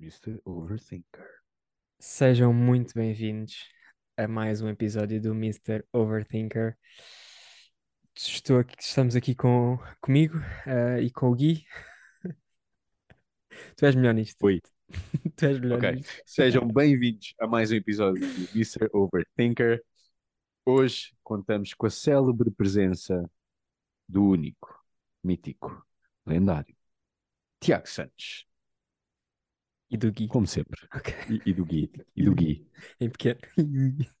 Mr. Overthinker. Sejam muito bem-vindos a mais um episódio do Mr. Overthinker. Estou aqui- estamos aqui com, comigo eh, e com o Gui. Tu és melhor nisto. Oi. Tu és melhor Ok. nisto. Sejam bem-vindos a mais um episódio do Mr. Overthinker. Hoje contamos com a célebre presença do único, mítico, lendário, Tiago Santos, E do Gui. como sempre. Ok. E, e do Gui. E do Gui. Em pequeno.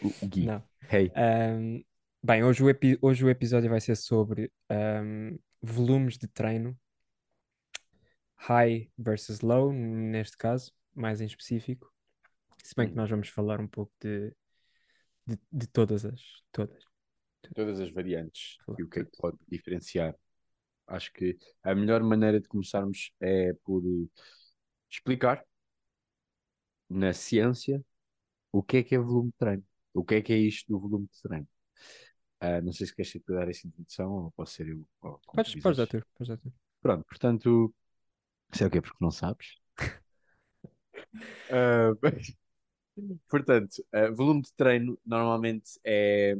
O, o Gui. Não. Hey. Ahm, bem, hoje o, epi- hoje o episódio vai ser sobre ahm, volumes de treino, high versus low, neste caso, mais em específico. Se bem que Hum. nós vamos falar um pouco de, de, de todas as. Todas. Todas as variantes e o que é que pode diferenciar. Acho que a melhor maneira de começarmos é por explicar na ciência o que é que é volume de treino. O que é que é isto do volume de treino. Ah, não sei se queres tu dar essa introdução ou posso ser eu. ou Podes, podes tu, podes. Pronto, portanto, sei o que é porque não sabes. Ah, portanto, ah, volume de treino normalmente é,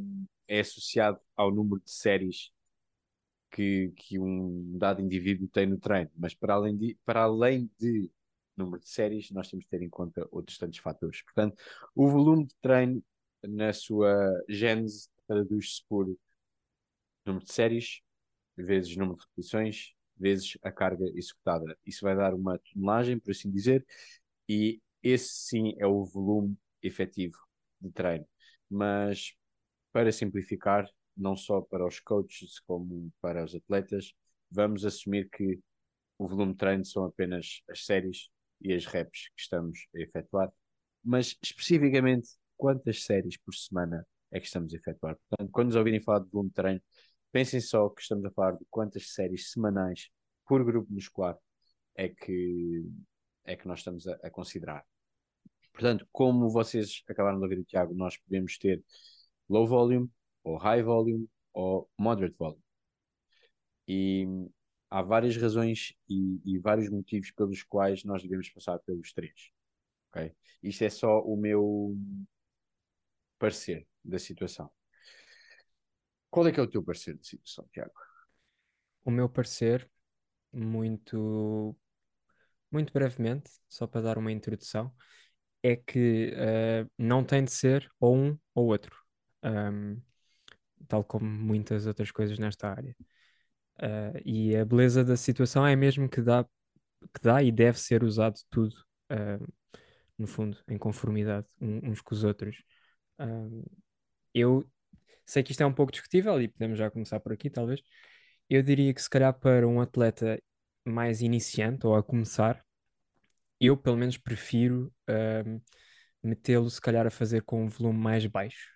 é associado ao número de séries que, que um dado indivíduo tem no treino, mas para além de, para além de número de séries, nós temos de ter em conta outros tantos fatores. Portanto, o volume de treino, na sua gênese, traduz-se por número de séries vezes número de repetições vezes a carga executada. Isso vai dar uma tonelagem, por assim dizer, e esse sim é o volume efetivo de treino. Mas, para simplificar, não só para os coaches como para os atletas, vamos assumir que o volume de treino são apenas as séries e as reps que estamos a efetuar, mas especificamente quantas séries por semana é que estamos a efetuar. Portanto, quando nos ouvirem falar de volume de treino, pensem só que estamos a falar de quantas séries semanais por grupo muscular é que, é que nós estamos a, a considerar. Portanto, como vocês acabaram de ouvir o Tiago, nós podemos ter low volume, ou high volume, ou moderate volume. E há várias razões e, e vários motivos pelos quais nós devemos passar pelos três. ok? Isto é só o meu parecer da situação. Qual é que é o teu parecer da situação, Tiago? O meu parecer, muito, muito brevemente, só para dar uma introdução, é que eh, não tem de ser ou um ou outro, Ahm, tal como muitas outras coisas nesta área. Ah, e a beleza da situação é mesmo que dá, que dá e deve ser usado tudo, ah, no fundo, em conformidade um- uns com os outros. Ahm, eu sei que isto é um pouco discutível e podemos já começar por aqui, talvez. Eu diria que se calhar para um atleta mais iniciante ou a começar, eu pelo menos prefiro ahm, metê-lo se calhar a fazer com um volume mais baixo.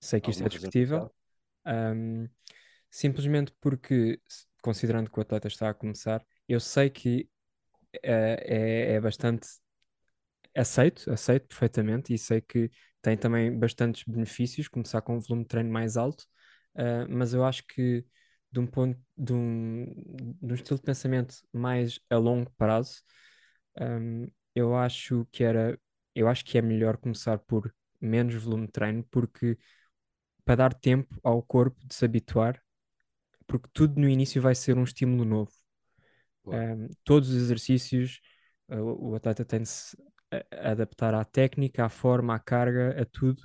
Sei que isto é Alguma discutível, especial? Simplesmente porque, considerando que o atleta está a começar, eu sei que eh, é, é bastante aceito, aceito perfeitamente e sei que tem também bastantes benefícios começar com um volume de treino mais alto, ah, mas eu acho que de um ponto, de um, de um estilo de pensamento mais a longo prazo, ahm, eu acho que era, eu acho que é melhor começar por menos volume de treino, porque para dar tempo ao corpo de se habituar, porque tudo no início vai ser um estímulo novo. Um, todos os exercícios, uh, o o atleta tem de se adaptar à técnica, à forma, à carga, a tudo.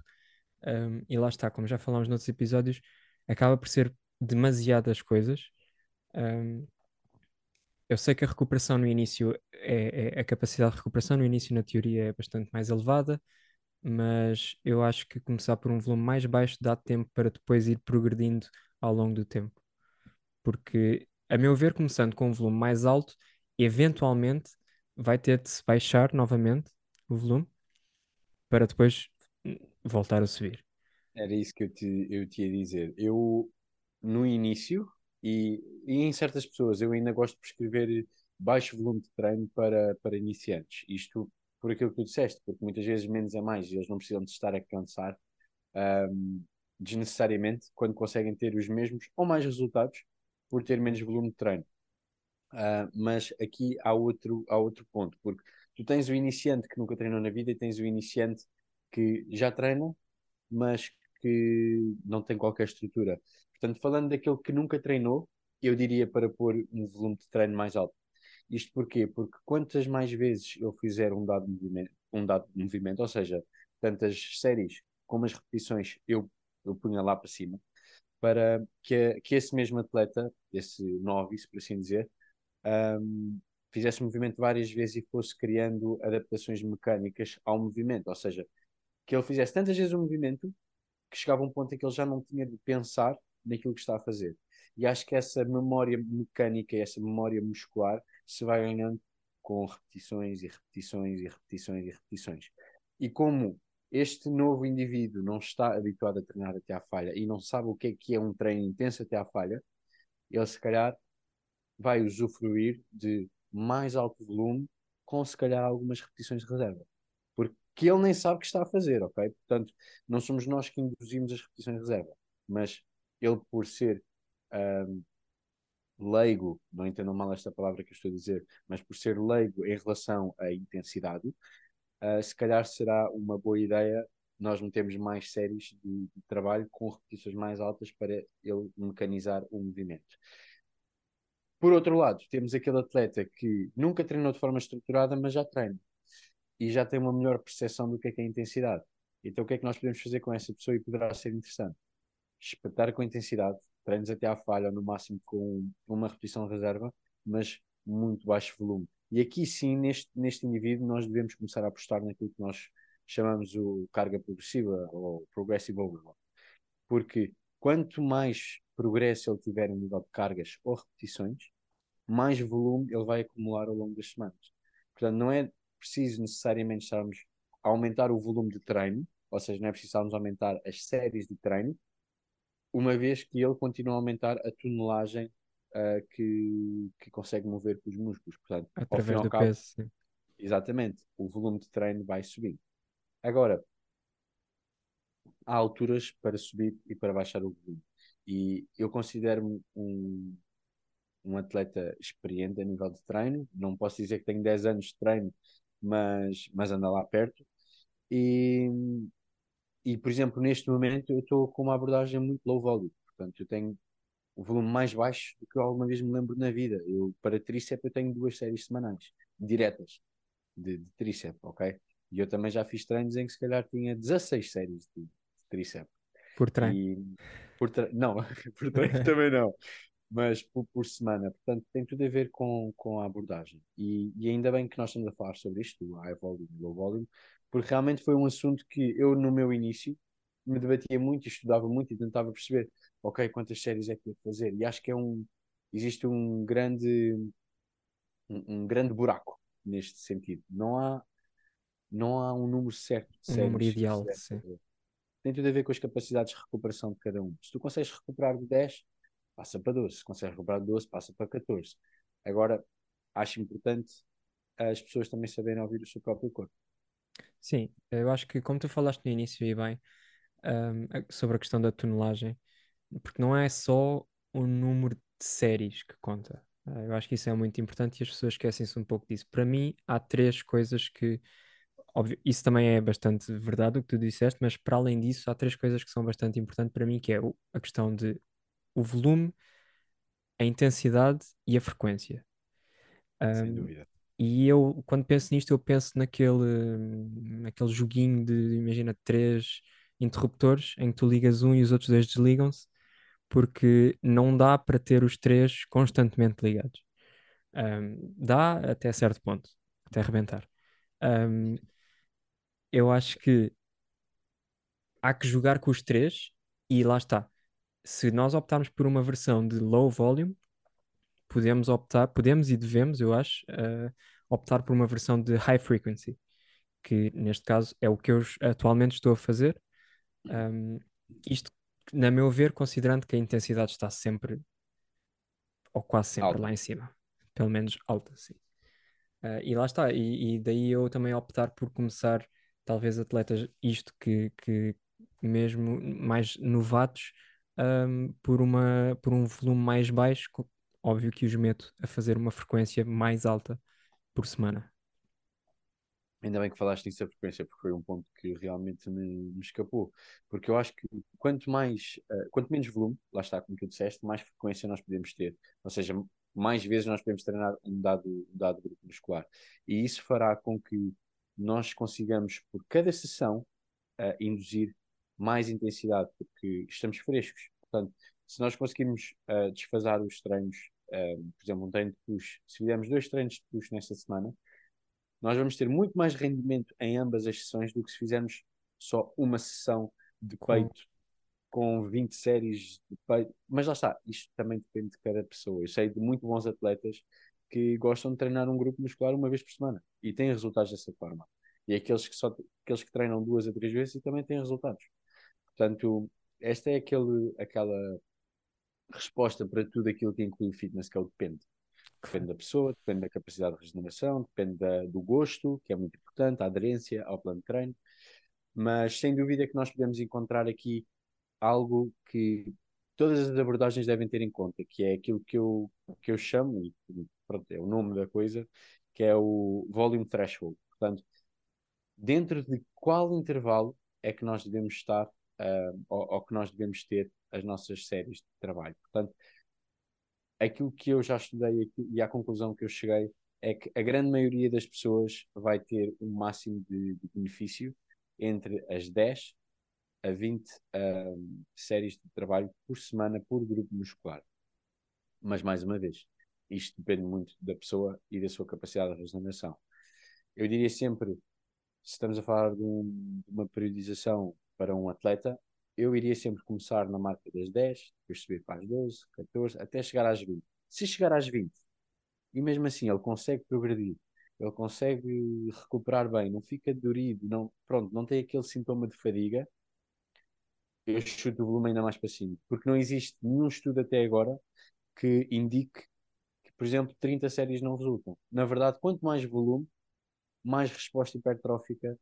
Um, e lá está, como já falámos noutros episódios, acaba por ser demasiadas coisas. Um, eu sei que a recuperação no início é, é- a capacidade de recuperação no início na teoria é bastante mais elevada, mas eu acho que começar por um volume mais baixo dá tempo para depois ir progredindo ao longo do tempo porque, a meu ver, começando com um volume mais alto, eventualmente vai ter de se baixar novamente o volume para depois voltar a subir. Era isso que eu te, eu te ia dizer. Eu, no início, e, e em certas pessoas, eu ainda gosto de prescrever baixo volume de treino para, para iniciantes. Isto por aquilo que tu disseste, porque muitas vezes menos é mais e eles não precisam de estar a cansar ahm, desnecessariamente quando conseguem ter os mesmos ou mais resultados por ter menos volume de treino. Uh, mas aqui há outro, há outro ponto, porque tu tens o iniciante que nunca treinou na vida e tens o iniciante que já treina, mas que não tem qualquer estrutura. Portanto, falando daquele que nunca treinou, eu diria para pôr um volume de treino mais alto. Isto porquê? Porque quantas mais vezes eu fizer um dado movimento, um dado movimento, ou seja, tantas séries como as repetições, eu, eu punha lá para cima, para que, que esse mesmo atleta, esse novice, por assim dizer, um, fizesse movimento várias vezes e fosse criando adaptações mecânicas ao movimento, ou seja, que ele fizesse tantas vezes o movimento que chegava um ponto em que ele já não tinha de pensar naquilo que está a fazer. E acho que essa memória mecânica, essa memória muscular, se vai ganhando com repetições e repetições e repetições e repetições. E como este novo indivíduo não está habituado a treinar até à falha e não sabe o que é que é um treino intenso até à falha, ele se calhar vai usufruir de mais alto volume com se calhar algumas repetições de reserva. Porque ele nem sabe o que está a fazer, ok? Portanto, não somos nós que induzimos as repetições de reserva, mas ele por ser um, leigo, não entendam mal esta palavra que eu estou a dizer, mas por ser leigo em relação à intensidade, uh, se calhar será uma boa ideia nós metemos mais séries de, de, trabalho com repetições mais altas para ele mecanizar o movimento. Por outro lado, temos aquele atleta que nunca treinou de forma estruturada, mas já treina e já tem uma melhor percepção do que é, que é a intensidade. Então, o que é que nós podemos fazer com essa pessoa e poderá ser interessante? Espetar com intensidade, treinos até à falha, no máximo com uma repetição reserva, mas muito baixo volume. E aqui sim, neste, neste indivíduo, nós devemos começar a apostar naquilo que nós chamamos o carga progressiva ou progressive overload. Porque quanto mais progresso ele tiver em nível de cargas ou repetições, mais volume ele vai acumular ao longo das semanas. Portanto, não é preciso necessariamente estarmos a aumentar o volume de treino, ou seja, não é preciso estarmos a aumentar as séries de treino, uma vez que ele continua a aumentar a tonelagem uh, que, que consegue mover os músculos. Portanto, Através do cabo, peso, sim. Exatamente, o volume de treino vai subindo. Agora, há alturas para subir e para baixar o volume. E eu considero-me um, um atleta experiente a nível de treino. Não posso dizer que tenho 10 anos de treino, mas, mas anda lá perto. E, e, por exemplo, neste momento eu estou com uma abordagem muito low volume. Portanto, eu tenho o volume mais baixo do que eu alguma vez me lembro na vida. Eu, para tríceps, eu tenho duas séries semanais, diretas, de, de tríceps, ok? E eu também já fiz treinos em que se calhar tinha 16 séries de, de tríceps. Por treino? E, por tre... Não, por treino também não. Mas por, por, semana. Portanto, tem tudo a ver com, com a abordagem. E, e ainda bem que nós estamos a falar sobre isto, do high volume low volume, porque realmente foi um assunto que eu, no meu início, me debatia muito, estudava muito e tentava perceber, ok, quantas séries é que ia fazer. E acho que é um, existe um grande, um, um grande buraco neste sentido. Não há, não há um número certo de séries. Um número ideal, sim tem tudo a ver com as capacidades de recuperação de cada um. Se tu consegues recuperar de 10, passa para 12. Se consegues recuperar de 12, passa para 14. Agora, acho importante as pessoas também saberem ouvir o seu próprio corpo. Sim, eu acho que, como tu falaste no início e bem, um, sobre a questão da tonelagem, porque não é só o número de séries que conta. Uh, eu acho que isso é muito importante e as pessoas esquecem-se um pouco disso. Para mim, há três coisas que óbvio, isso também é bastante verdade o que tu disseste, mas para além disso, há três coisas que são bastante importantes para mim, que é a questão de o volume, a intensidade e a frequência. Sem dúvida. E eu, quando penso nisto, eu penso naquele, naquele joguinho de, imagina, três interruptores em que tu ligas um e os outros dois desligam-se, porque não dá para ter os três constantemente ligados. Um, dá até certo ponto, até arrebentar. Um, eu acho que há que jogar com os três e lá está. Se nós optarmos por uma versão de low volume, podemos optar, podemos e devemos, eu acho, uh, optar por uma versão de high frequency, que neste caso é o que eu atualmente estou a fazer. Um, isto, na meu ver, considerando que a intensidade está sempre, ou quase sempre, alta. lá em cima, pelo menos alta, sim. Uh, e lá está, e, e, daí eu também optar por começar talvez atletas, isto que, que mesmo mais novatos, um, por, uma, por um volume mais baixo, óbvio que os meto a fazer uma frequência mais alta por semana. Ainda bem que falaste nisso a frequência, porque foi um ponto que realmente me, me escapou. Porque eu acho que quanto mais, uh, quanto menos volume, lá está, como tu disseste, mais frequência nós podemos ter. Ou seja, mais vezes nós podemos treinar um dado, um dado grupo muscular. E isso fará com que nós consigamos, por cada sessão, uh, induzir mais intensidade, porque estamos frescos. Portanto, se nós conseguirmos uh, desfasar os treinos, por exemplo, um treino de push, se fizermos dois treinos de push nesta semana, nós vamos ter muito mais rendimento em ambas as sessões do que se fizermos só uma sessão de peito com 20 séries de peito. Mas lá está, isto também depende de cada pessoa. Eu sei de muito bons atletas que gostam de treinar um grupo muscular uma vez por semana e têm resultados dessa forma. E aqueles que, só, aqueles que treinam duas a três vezes e também têm resultados. Portanto, esta é aquele, aquela resposta para tudo aquilo que inclui fitness, que é o depende. Depende da pessoa, depende da capacidade de regeneração, depende da, do gosto, que é muito importante, a aderência ao plano de treino. Mas sem dúvida que nós podemos encontrar aqui algo que todas as abordagens devem ter em conta, que é aquilo que eu, que eu chamo, e pronto, é o nome da coisa, que é o volume threshold. Portanto, dentro de qual intervalo é que nós devemos estar, uh, ou, ou que nós devemos ter as nossas séries de trabalho. Portanto, aquilo que eu já estudei e à conclusão que eu cheguei é que a grande maioria das pessoas vai ter um máximo de, de benefício entre as 10 a 20 um, séries de trabalho por semana por grupo muscular. Mas, mais uma vez, isto depende muito da pessoa e da sua capacidade de regeneração. Eu diria sempre, se estamos a falar de, um, de uma periodização para um atleta, eu iria sempre começar na marca das 10, depois subir para as 12, 14, até chegar às 20. Se chegar às 20, e mesmo assim ele consegue progredir, ele consegue recuperar bem, não fica dorido, não, pronto, não tem aquele sintoma de fadiga, eu chuto o volume ainda mais para cima. Porque não existe nenhum estudo até agora que indique que, por exemplo, 30 séries não resultam. Na verdade, quanto mais volume, mais resposta hipertrófica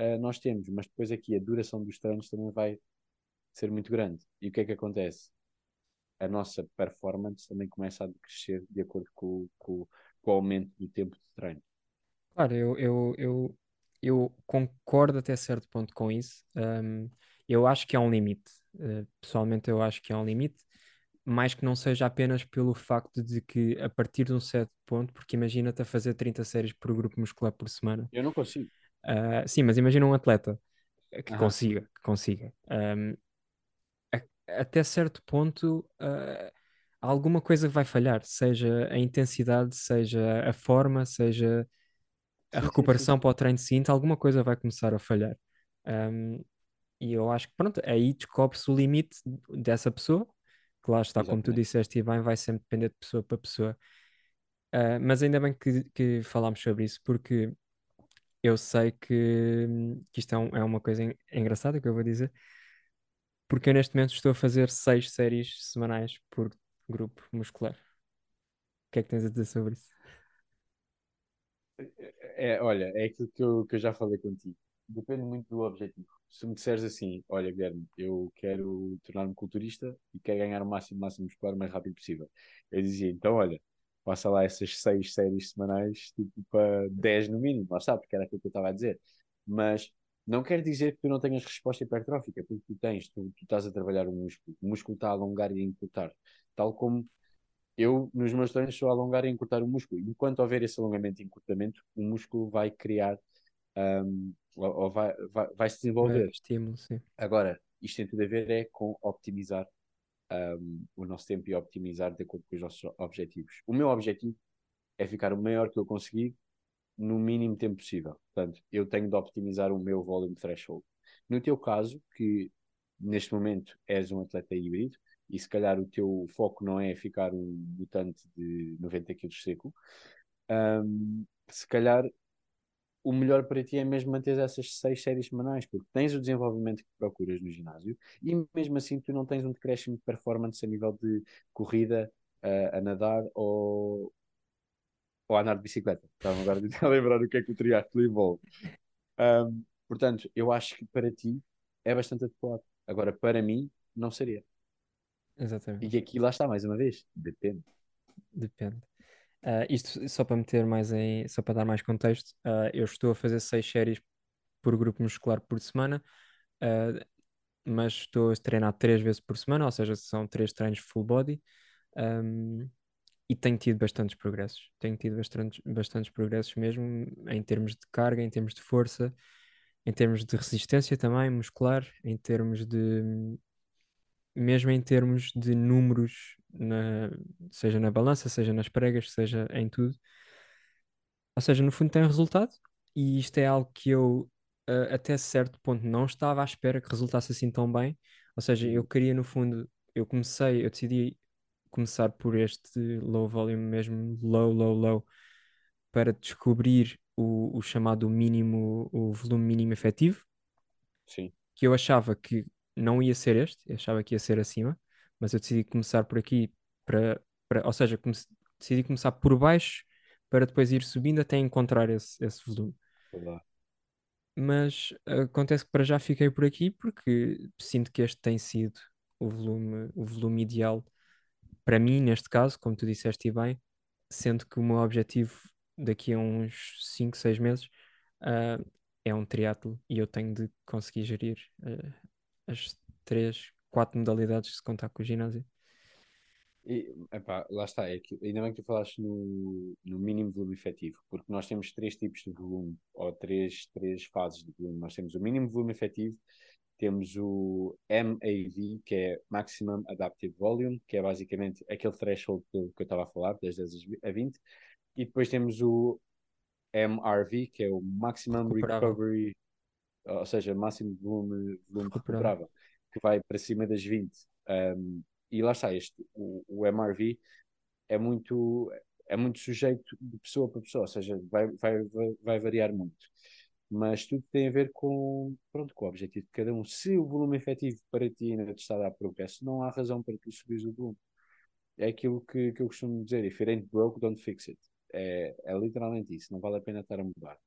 uh, nós temos. Mas depois aqui a duração dos treinos também vai ser muito grande. E o que é que acontece? A nossa performance também começa a crescer de acordo com, com, com o aumento do tempo de treino. Claro, eu, eu, eu, eu concordo até certo ponto com isso. Um, eu acho que há um limite. Uh, pessoalmente, eu acho que há um limite, mais que não seja apenas pelo facto de que a partir de um certo ponto, porque imagina-te a fazer 30 séries por grupo muscular por semana. Eu não consigo. Uh, sim, mas imagina um atleta que consiga, que consiga. Um, até certo ponto, uh, alguma coisa vai falhar, seja a intensidade, seja a forma, seja a sim, recuperação sim, sim. para o treino seguinte, alguma coisa vai começar a falhar. Um, e eu acho que, pronto, aí descobre-se o limite dessa pessoa, que lá está, Exatamente. como tu disseste, e bem, vai sempre depender de pessoa para pessoa. Uh, mas ainda bem que, que falámos sobre isso, porque eu sei que, que isto é, um, é uma coisa engraçada que eu vou dizer, porque eu neste momento estou a fazer seis séries semanais por grupo muscular. O que é que tens a dizer sobre isso? É, é, olha, é aquilo que eu, que eu já falei contigo. Depende muito do objetivo. Se me disseres assim, olha, Guilherme, eu quero tornar-me culturista e quero ganhar o máximo, máximo muscular o mais rápido possível. Eu dizia, então, olha, passa lá essas seis séries semanais, tipo, para 10 no mínimo, lá está, porque era aquilo que eu estava a dizer. Mas não quer dizer que tu não tenhas resposta hipertrófica, porque tu tens, tu, tu estás a trabalhar o músculo, o músculo está a alongar e a encurtar, tal como eu nos meus treinos estou a alongar e encurtar o músculo. Enquanto houver esse alongamento e encurtamento, o músculo vai criar um, ou, ou, vai, vai, vai, se desenvolver. É, estímulo, sim. Agora, isto tem tudo a ver é com optimizar um, o nosso tempo e optimizar de acordo com os nossos objetivos. O meu objetivo é ficar o maior que eu conseguir no mínimo tempo possível. Portanto, eu tenho de optimizar o meu volume threshold. No teu caso, que neste momento és um atleta híbrido, e se calhar o teu foco não é ficar um mutante de 90 kg seco, um, se calhar o melhor para ti é mesmo manter essas seis séries semanais, porque tens o desenvolvimento que procuras no ginásio e mesmo assim tu não tens um decréscimo de performance a nível de corrida, uh, a nadar ou, ou a andar de bicicleta. Estava agora a lembrar o que é que o triatlo envolve. Um, portanto, eu acho que para ti é bastante adequado. Agora, para mim, não seria. Exatamente. E aqui lá está, mais uma vez, depende. depende. Ah, isto só para meter mais em, só para dar mais contexto, ah, eu estou a fazer seis séries por grupo muscular por semana, ah, mas estou a treinar três vezes por semana, ou seja, são três treinos full body. um, e tenho tido bastantes progressos. Tenho tido bastantes, bastantes progressos mesmo em termos de carga, em termos de força, em termos de resistência também muscular, em termos de mesmo em termos de números, na, seja na balança, seja nas pregas, seja em tudo. Ou seja, no fundo tem resultado, e isto é algo que eu uh, até certo ponto não estava à espera que resultasse assim tão bem. Ou seja, eu Uhum. queria no fundo, eu comecei, eu decidi começar por este low volume mesmo, low, low, low, para descobrir o, o chamado mínimo, o volume mínimo efetivo, Sim, que eu achava que não ia ser este, eu achava que ia ser acima, mas eu decidi começar por aqui para, para ou seja, comece- decidi começar por baixo para depois ir subindo até encontrar esse, esse volume. verdade. Mas acontece que para já fiquei por aqui porque sinto que este tem sido o volume, o volume ideal para mim, neste caso, como tu disseste bem, sendo que o meu objetivo daqui a uns 5 6 meses ah, é um triatlo e eu tenho de conseguir gerir ah, as três, quatro modalidades se contar com o ginásio. E, epá, lá está, é que, ainda bem que tu falaste no, no mínimo volume efetivo, porque nós temos três tipos de volume, ou três, três fases de volume. Nós temos o mínimo volume efetivo, temos o MAV, que é Maximum Adaptive Volume, que é basicamente aquele threshold que eu que eu estava a falar, das 10 a 20, e depois temos o MRV, que é o Maximum. Recovery, ou seja, máximo volume, volume Recuperável. que vai para cima das 20. Um, e lá está, este, o, o MRV é muito, é muito sujeito de pessoa para pessoa, ou seja, vai, vai, vai variar muito. Mas tudo tem a ver com, pronto, com o objetivo de cada um. Se o volume efetivo para ti ainda está a dar progresso, não há razão para tu subires o volume. É aquilo que, que eu costumo dizer: if it ain't broke, don't fix it. É, é literalmente isso, não vale a pena estar a mudar.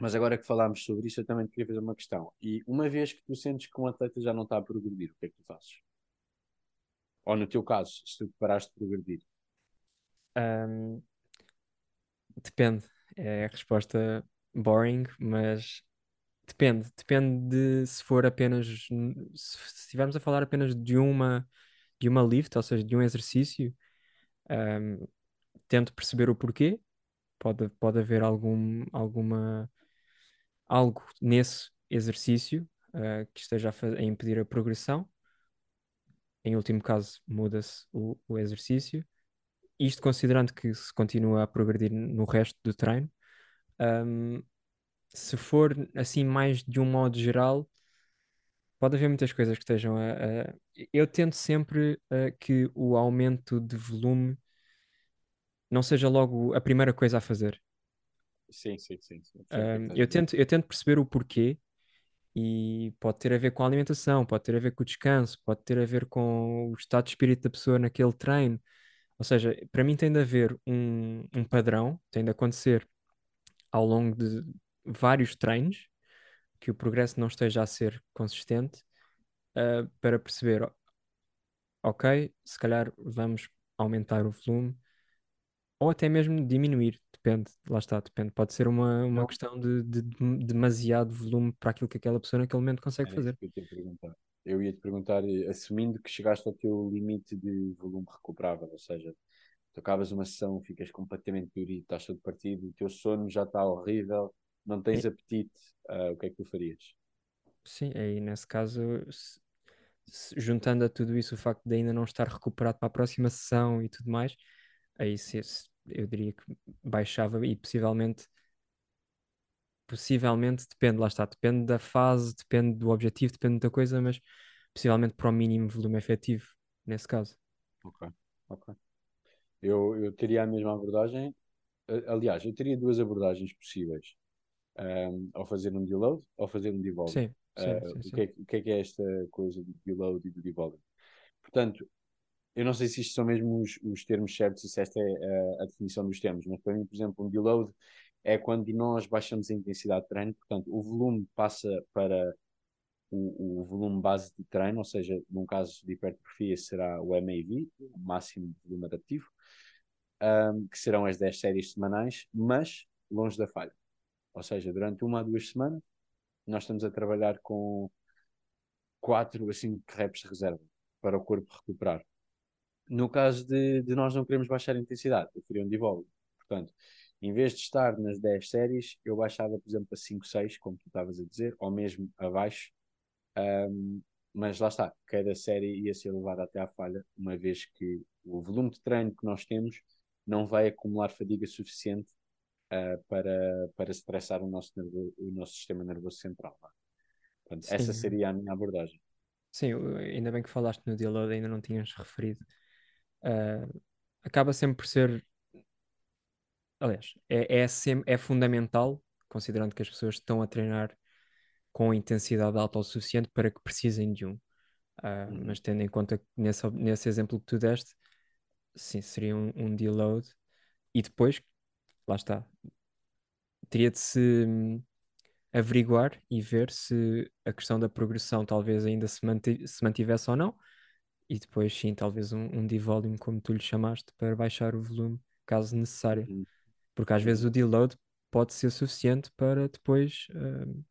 Mas agora que falámos sobre isso, eu também te queria fazer uma questão. E uma vez que tu sentes que um atleta já não está a progredir, o que é que tu fazes? Ou no teu caso, se tu paraste de progredir? Ahm, depende. É a resposta boring, mas depende. Depende de se for apenas. Se estivermos a falar apenas de uma, de uma lift, ou seja, de um exercício, ahm, tento perceber o porquê. Pode, pode haver algum, alguma, algo nesse exercício, ah, que esteja a, a impedir a progressão. Em último caso, muda-se o, o exercício. Isto considerando que se continua a progredir no resto do treino. Ahm, se for assim mais de um modo geral, pode haver muitas coisas que estejam a. a- Eu tento sempre ah, que o aumento de volume não seja logo a primeira coisa a fazer. Sim, sim, sim. sim. A eu tento, eu tento perceber o porquê e pode ter a ver com a alimentação, pode ter a ver com o descanso, pode ter a ver com o estado de espírito da pessoa naquele treino. Ou seja, para mim tem de haver um, um padrão, tem de acontecer ao longo de vários treinos, que o progresso não esteja a ser consistente, ah, para perceber, ok, se calhar vamos aumentar o volume, ou até mesmo diminuir, depende, lá está, depende. Pode ser uma, uma questão de, de- de demasiado volume para aquilo que aquela pessoa naquele momento consegue isso fazer. ia. Eu ia te perguntar, eh, assumindo que chegaste ao teu limite de volume recuperável, ou seja, tu acabas uma sessão, ficas completamente dorido, estás todo partido, o teu sono já está horrível, não tens apetite, ah, o que é que tu farias? sim, aí nesse caso, se- se- juntando a tudo isso o facto de ainda não estar recuperado para a próxima sessão e tudo mais, aí se, se- eu diria que baixava e possivelmente Possivelmente depende, lá está, depende da fase, depende do objetivo, depende de muita coisa, mas possivelmente para o mínimo volume efetivo, nesse caso. Ok, ok. Eu, eu teria a mesma abordagem, aliás, eu teria duas abordagens possíveis, um, ao fazer um deload ou fazer um devolving. Sim, sim, Uh, sim, o que é, o que é que é esta coisa do deload e do devolving? Portanto, eu não sei se isto são mesmo os, os termos certos, se esta é a, a definição dos termos, mas para mim, por exemplo, um deload é quando nós baixamos a intensidade de treino, portanto, o volume passa para o, o volume base de treino, ou seja, num caso de hipertrofia será o MAV, o máximo volume adaptivo, um, que serão as 10 séries semanais, mas longe da falha. Ou seja, durante uma a duas semanas, nós estamos a trabalhar com quatro a cinco reps de reserva para o corpo recuperar. No caso de, de nós não queremos baixar a intensidade, eu queria um devolve. Portanto, em vez de estar nas 10 séries, eu baixava, por exemplo, a 5, 6, como tu estavas a dizer, ou mesmo abaixo. Um, mas lá está, cada série ia ser levada até à falha, uma vez que o volume de treino que nós temos não vai acumular fadiga suficiente uh, para, para estressar o nosso, nervo, o nosso sistema nervoso central. Portanto, essa seria a minha abordagem. Sim, ainda bem que falaste no deload, ainda não tinhas referido. Uh, acaba sempre por ser. Aliás, é, é, sempre, é fundamental, considerando que as pessoas estão a treinar com intensidade alta o suficiente para que precisem de um. Uh, uhum. Mas tendo em conta que nesse, nesse exemplo que tu deste, sim, seria um, um deload. E depois, lá está, teria de se hum, averiguar e ver se a questão da progressão talvez ainda se, se mantivesse ou não. E depois, sim, talvez um, um devolume, como tu lhe chamaste, para baixar o volume, caso necessário. Uhum. Porque às vezes o deload pode ser suficiente para depois uh,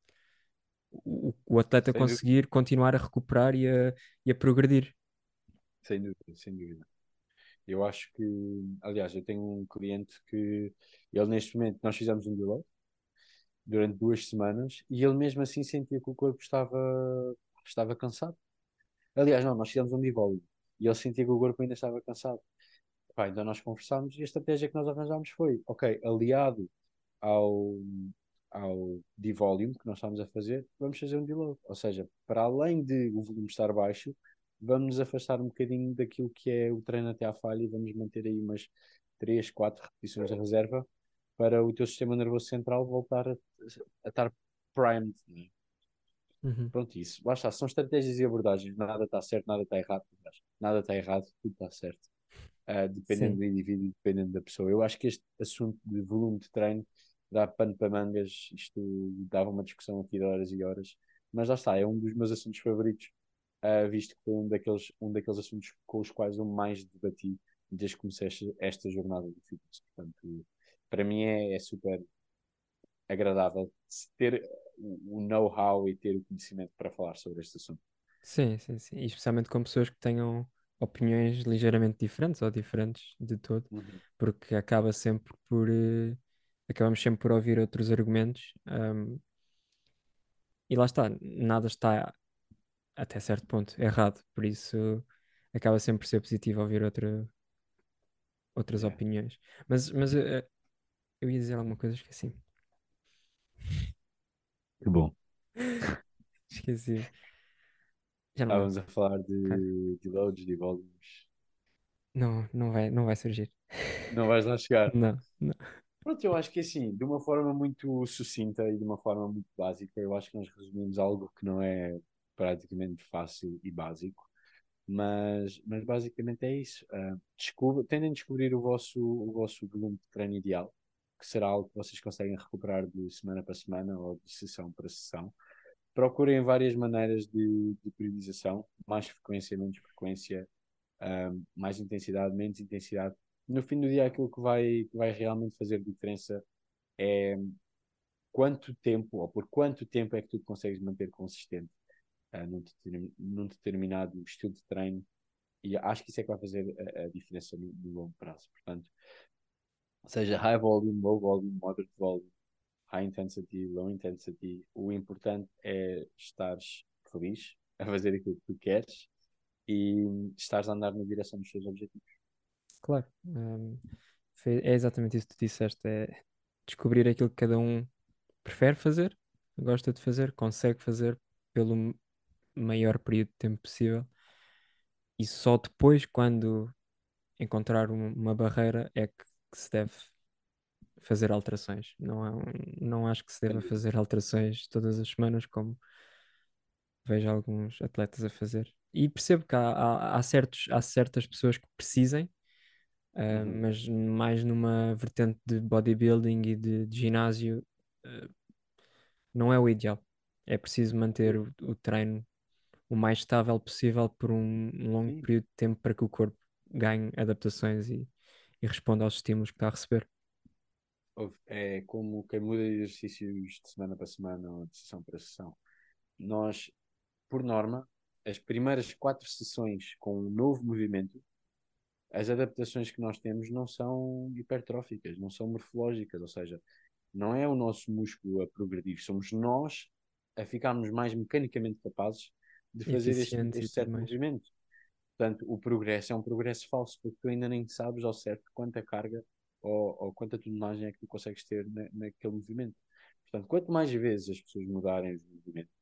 o, o atleta sem conseguir dúvida. continuar a recuperar e a, e a progredir. Sem dúvida, sem dúvida. Eu acho que, aliás, eu tenho um cliente que ele neste momento, nós fizemos um deload durante duas semanas e ele mesmo assim sentia que o corpo estava, estava cansado. Aliás, não, nós fizemos um devolve e ele sentia que o corpo ainda estava cansado. Pá, então nós conversámos e a estratégia que nós arranjámos foi, ok, aliado ao, ao de-volume que nós estamos a fazer, vamos fazer um deload. Ou seja, para além de o volume estar baixo, vamos nos afastar um bocadinho daquilo que é o treino até à falha e vamos manter aí umas 3, 4 repetições de reserva para o teu sistema nervoso central voltar a, a estar primed. Né? Uhum. Pronto, isso. Lá está, são estratégias e abordagens. Nada está certo, nada está errado. Nada está errado, tudo está certo. Uh, dependendo Sim. do indivíduo, dependendo da pessoa. Eu acho que este assunto de volume de treino dá pano para mangas. Isto dava uma discussão aqui de horas e horas. Mas lá está, é um dos meus assuntos favoritos, uh, visto que foi um daqueles, um daqueles assuntos com os quais eu mais debati desde que comecei esta, esta jornada de fitness. Portanto, para mim é, é super agradável ter o know-how e ter o conhecimento para falar sobre este assunto. Sim, sim, sim. E especialmente com pessoas que tenham opiniões ligeiramente diferentes ou diferentes de todo, uhum. porque acaba sempre por. Uh, acabamos sempre por ouvir outros argumentos. Um, e lá está, nada está até certo ponto errado, por isso acaba sempre por ser positivo ouvir outra, outras opiniões. Mas, mas uh, eu ia dizer alguma coisa, esqueci. Que bom. Esqueci. Já não Estávamos a falar de, de loads, de volumes. Não, não vai, não vai surgir. Não vais lá chegar. Não, não. Pronto, eu acho que assim, de uma forma muito sucinta e de uma forma muito básica, eu acho que nós resumimos algo que não é praticamente fácil e básico, mas, mas basicamente é isso. Uh, descubra, tentem descobrir o vosso, o vosso volume de treino ideal que será algo que vocês conseguem recuperar de semana para semana ou de sessão para sessão. Procurem várias maneiras de, de periodização, mais frequência, menos frequência, um, mais intensidade, menos intensidade. No fim do dia, aquilo que vai, que vai realmente fazer diferença é quanto tempo, ou por quanto tempo é que tu consegues manter consistente uh, num, num, determinado estilo de treino. E acho que isso é que vai fazer a, a diferença no, no longo prazo. Portanto, seja high volume, low volume, moderate volume, high intensity, low intensity, o importante é estares feliz a fazer aquilo que tu queres e estares a andar na direção dos teus objetivos. Claro, um, é exatamente isso que tu disseste, é descobrir aquilo que cada um prefere fazer, gosta de fazer, consegue fazer pelo maior período de tempo possível e só depois, quando encontrar uma barreira, é que que se deve fazer alterações. Não, é, não acho que se deva fazer alterações todas as semanas, como vejo alguns atletas a fazer. E percebo que há, há, há certos, há certas pessoas que precisem, uh, uhum. mas mais numa vertente de bodybuilding e de, de ginásio, uh, não é o ideal. É preciso manter o, o treino o mais estável possível por um longo Sim. período de tempo para que o corpo ganhe adaptações e, e responde aos estímulos que está a receber. É como quem muda de exercícios de semana para semana ou de sessão para sessão. Nós, por norma, as primeiras quatro sessões com um novo movimento, as adaptações que nós temos não são hipertróficas, não são morfológicas, ou seja, não é o nosso músculo a progredir, somos nós a ficarmos mais mecanicamente capazes de fazer este, este certo movimento. Portanto, o progresso é um progresso falso, porque tu ainda nem sabes ao certo quanta carga ou, ou quanta tonelagem é que tu consegues ter na, naquele movimento. Portanto, quanto mais vezes as pessoas mudarem os movimentos,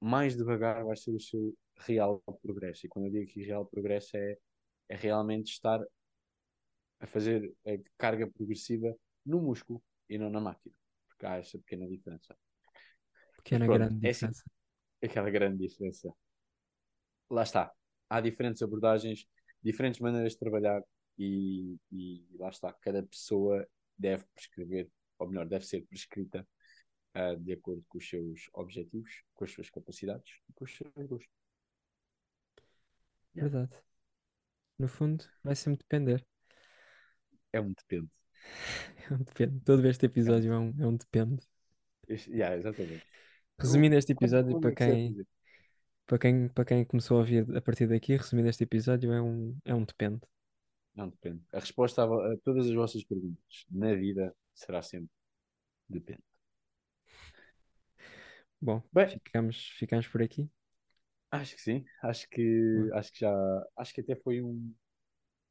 mais devagar vai ser o seu real progresso. E quando eu digo que real progresso é, é realmente estar a fazer a carga progressiva no músculo e não na máquina. Porque há essa pequena diferença. Pequena pronto, grande é assim, diferença. aquela grande diferença. Lá está. Há diferentes abordagens, diferentes maneiras de trabalhar e, e lá está. Cada pessoa deve prescrever, ou melhor, deve ser prescrita ah, de acordo com os seus objetivos, com as suas capacidades e com os seus gostos. Verdade. No fundo, vai sempre depender. É um depende. É um depende. Todo este É episódio é um, é um depende. este- yeah, exatamente. Resumindo este episódio, para é que quem, para quem, para quem começou a ouvir a partir daqui, resumindo este episódio, é um, é um depende. Não depende. A resposta a, a todas as vossas perguntas na vida será sempre depende. Bom, Bem, ficamos, ficamos por aqui. Acho que sim. Acho que, acho que já. Acho que até foi um,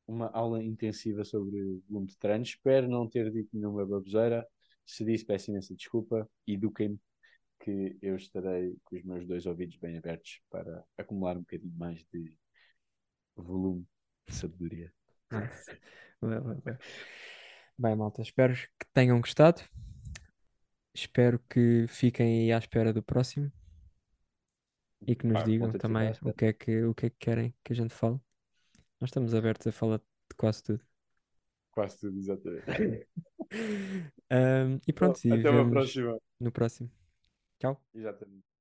uma aula intensiva sobre volume de treino. Espero não ter dito nenhuma baboseira. Se disse, peço imensa desculpa. Eduquem-me que eu estarei com os meus dois ouvidos bem abertos para acumular um bocadinho mais de volume de sabedoria. nice. Bem, bem, bem. Bem, malta, espero que tenham gostado. Espero que fiquem aí à espera do próximo e que nos Pá, digam também o que é que, o que é que querem que a gente fale. Nós estamos abertos a falar de quase tudo. Quase tudo, exatamente. Ahm, e Bom, pronto, e até uma próxima. no próximo. Tchau. Exatamente.